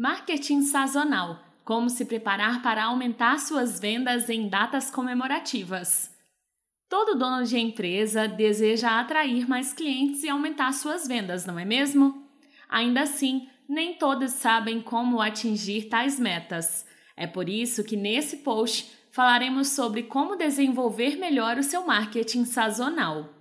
Marketing sazonal. Como se preparar para aumentar suas vendas em datas comemorativas. Todo dono de empresa deseja atrair mais clientes e aumentar suas vendas, não é mesmo? Ainda assim, nem todos sabem como atingir tais metas. É por isso que nesse post falaremos sobre como desenvolver melhor o seu marketing sazonal.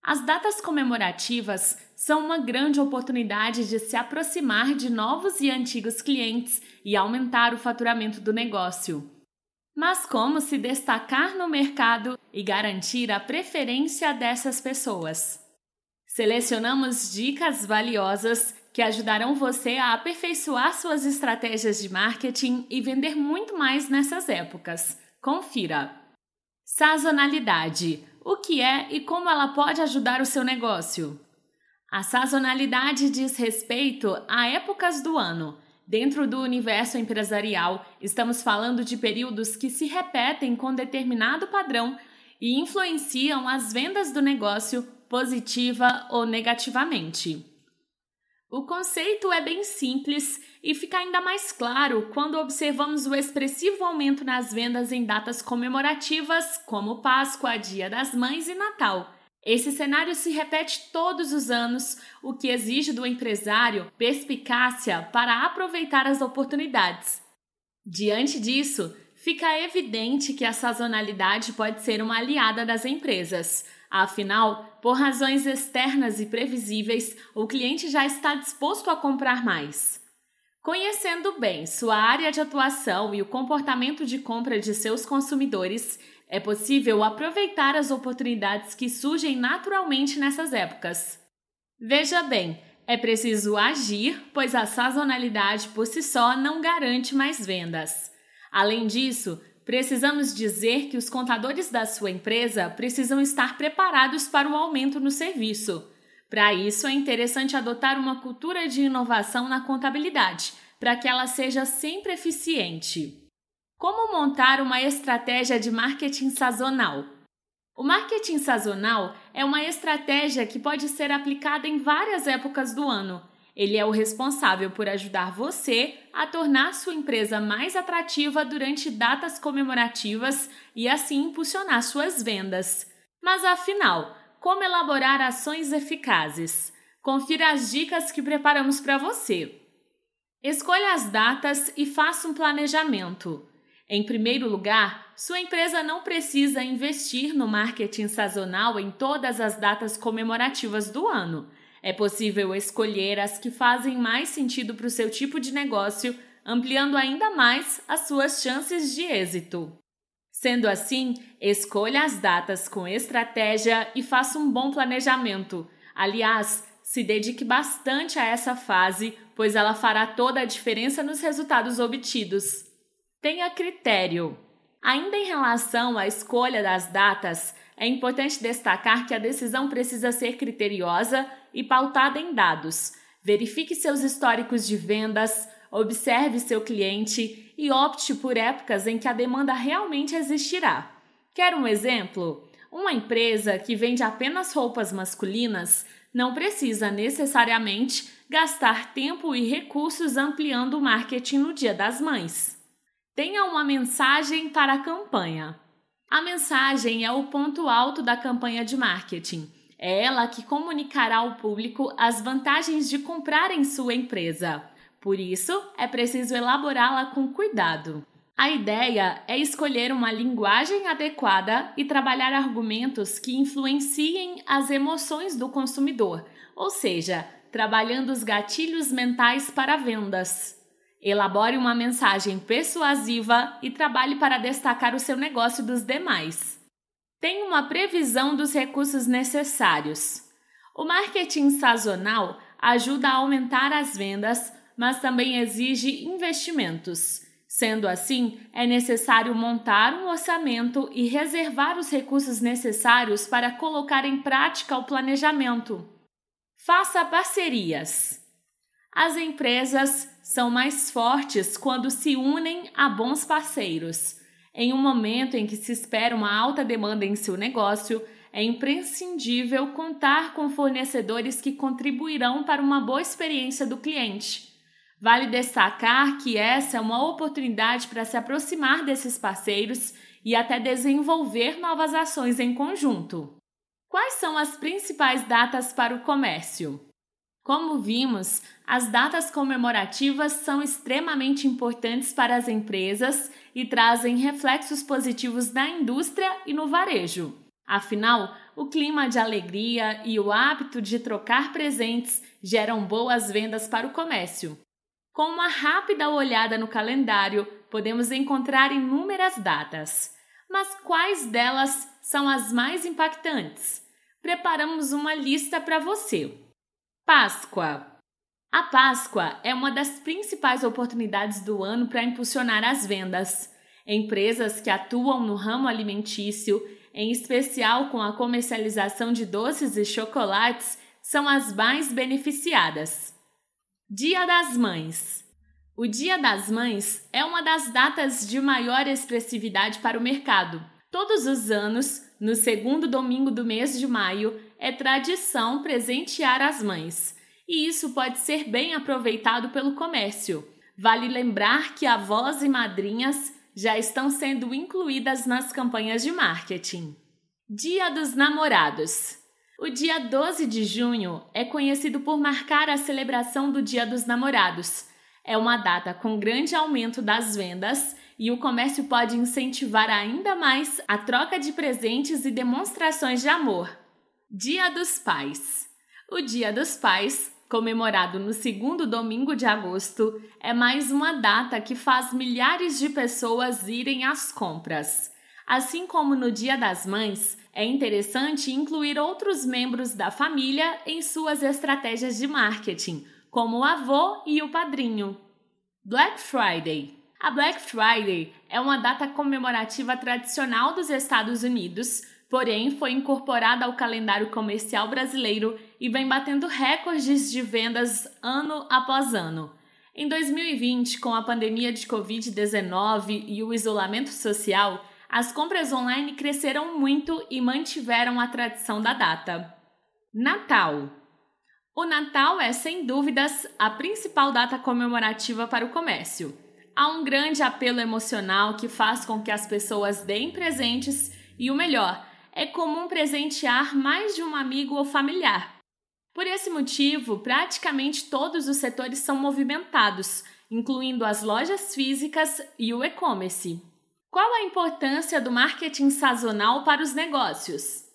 As datas comemorativas são uma grande oportunidade de se aproximar de novos e antigos clientes e aumentar o faturamento do negócio. Mas como se destacar no mercado e garantir a preferência dessas pessoas? Selecionamos dicas valiosas que ajudarão você a aperfeiçoar suas estratégias de marketing e vender muito mais nessas épocas. Confira! Sazonalidade o que é e como ela pode ajudar o seu negócio. A sazonalidade diz respeito a épocas do ano. Dentro do universo empresarial, estamos falando de períodos que se repetem com determinado padrão e influenciam as vendas do negócio positiva ou negativamente. O conceito é bem simples e fica ainda mais claro quando observamos o expressivo aumento nas vendas em datas comemorativas, como Páscoa, Dia das Mães e Natal. Esse cenário se repete todos os anos, o que exige do empresário perspicácia para aproveitar as oportunidades. Diante disso, fica evidente que a sazonalidade pode ser uma aliada das empresas. Afinal, por razões externas e previsíveis, o cliente já está disposto a comprar mais. Conhecendo bem sua área de atuação e o comportamento de compra de seus consumidores, é possível aproveitar as oportunidades que surgem naturalmente nessas épocas. Veja bem, é preciso agir, pois a sazonalidade por si só não garante mais vendas. Além disso, Precisamos dizer que os contadores da sua empresa precisam estar preparados para o aumento no serviço. Para isso, é interessante adotar uma cultura de inovação na contabilidade, para que ela seja sempre eficiente. Como montar uma estratégia de marketing sazonal? O marketing sazonal é uma estratégia que pode ser aplicada em várias épocas do ano ele é o responsável por ajudar você a tornar sua empresa mais atrativa durante datas comemorativas e assim impulsionar suas vendas. Mas afinal, como elaborar ações eficazes? Confira as dicas que preparamos para você. Escolha as datas e faça um planejamento. Em primeiro lugar, sua empresa não precisa investir no marketing sazonal em todas as datas comemorativas do ano. É possível escolher as que fazem mais sentido para o seu tipo de negócio, ampliando ainda mais as suas chances de êxito. Sendo assim, escolha as datas com estratégia e faça um bom planejamento. Aliás, se dedique bastante a essa fase, pois ela fará toda a diferença nos resultados obtidos. Tenha critério. Ainda em relação à escolha das datas, é importante destacar que a decisão precisa ser criteriosa e pautada em dados. Verifique seus históricos de vendas, observe seu cliente e opte por épocas em que a demanda realmente existirá. Quer um exemplo? Uma empresa que vende apenas roupas masculinas não precisa necessariamente gastar tempo e recursos ampliando o marketing no Dia das Mães. Tenha uma mensagem para a campanha. A mensagem é o ponto alto da campanha de marketing. É ela que comunicará ao público as vantagens de comprar em sua empresa. Por isso, é preciso elaborá-la com cuidado. A ideia é escolher uma linguagem adequada e trabalhar argumentos que influenciem as emoções do consumidor, ou seja, trabalhando os gatilhos mentais para vendas. Elabore uma mensagem persuasiva e trabalhe para destacar o seu negócio dos demais. Tenha uma previsão dos recursos necessários. O marketing sazonal ajuda a aumentar as vendas, mas também exige investimentos. Sendo assim, é necessário montar um orçamento e reservar os recursos necessários para colocar em prática o planejamento. Faça parcerias. As empresas são mais fortes quando se unem a bons parceiros. Em um momento em que se espera uma alta demanda em seu negócio, é imprescindível contar com fornecedores que contribuirão para uma boa experiência do cliente. Vale destacar que essa é uma oportunidade para se aproximar desses parceiros e até desenvolver novas ações em conjunto. Quais são as principais datas para o comércio? Como vimos, as datas comemorativas são extremamente importantes para as empresas e trazem reflexos positivos na indústria e no varejo. Afinal, o clima de alegria e o hábito de trocar presentes geram boas vendas para o comércio. Com uma rápida olhada no calendário, podemos encontrar inúmeras datas. Mas quais delas são as mais impactantes? Preparamos uma lista para você. Páscoa. A Páscoa é uma das principais oportunidades do ano para impulsionar as vendas. Empresas que atuam no ramo alimentício, em especial com a comercialização de doces e chocolates, são as mais beneficiadas. Dia das Mães. O Dia das Mães é uma das datas de maior expressividade para o mercado. Todos os anos, no segundo domingo do mês de maio, é tradição presentear as mães, e isso pode ser bem aproveitado pelo comércio. Vale lembrar que avós e madrinhas já estão sendo incluídas nas campanhas de marketing. Dia dos Namorados. O dia 12 de junho é conhecido por marcar a celebração do Dia dos Namorados. É uma data com grande aumento das vendas e o comércio pode incentivar ainda mais a troca de presentes e demonstrações de amor. Dia dos Pais. O Dia dos Pais, comemorado no segundo domingo de agosto, é mais uma data que faz milhares de pessoas irem às compras. Assim como no Dia das Mães, é interessante incluir outros membros da família em suas estratégias de marketing, como o avô e o padrinho. Black Friday a Black Friday é uma data comemorativa tradicional dos Estados Unidos, porém foi incorporada ao calendário comercial brasileiro e vem batendo recordes de vendas ano após ano. Em 2020, com a pandemia de Covid-19 e o isolamento social, as compras online cresceram muito e mantiveram a tradição da data. Natal O Natal é, sem dúvidas, a principal data comemorativa para o comércio. Há um grande apelo emocional que faz com que as pessoas deem presentes e o melhor, é comum presentear mais de um amigo ou familiar. Por esse motivo, praticamente todos os setores são movimentados, incluindo as lojas físicas e o e-commerce. Qual a importância do marketing sazonal para os negócios?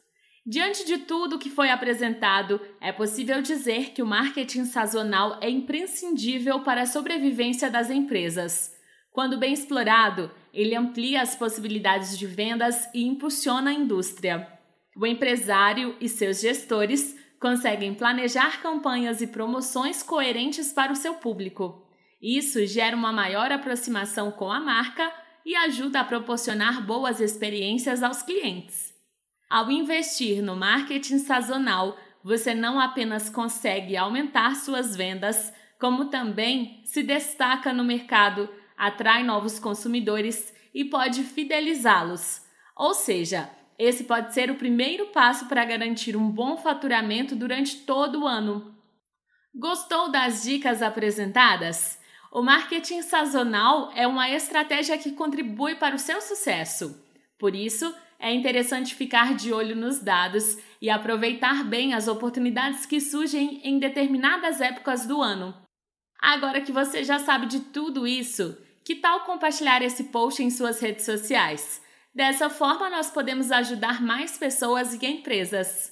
Diante de tudo que foi apresentado, é possível dizer que o marketing sazonal é imprescindível para a sobrevivência das empresas. Quando bem explorado, ele amplia as possibilidades de vendas e impulsiona a indústria. O empresário e seus gestores conseguem planejar campanhas e promoções coerentes para o seu público. Isso gera uma maior aproximação com a marca e ajuda a proporcionar boas experiências aos clientes. Ao investir no marketing sazonal, você não apenas consegue aumentar suas vendas, como também se destaca no mercado, atrai novos consumidores e pode fidelizá-los. Ou seja, esse pode ser o primeiro passo para garantir um bom faturamento durante todo o ano. Gostou das dicas apresentadas? O marketing sazonal é uma estratégia que contribui para o seu sucesso. Por isso, é interessante ficar de olho nos dados e aproveitar bem as oportunidades que surgem em determinadas épocas do ano. Agora que você já sabe de tudo isso, que tal compartilhar esse post em suas redes sociais? Dessa forma, nós podemos ajudar mais pessoas e empresas.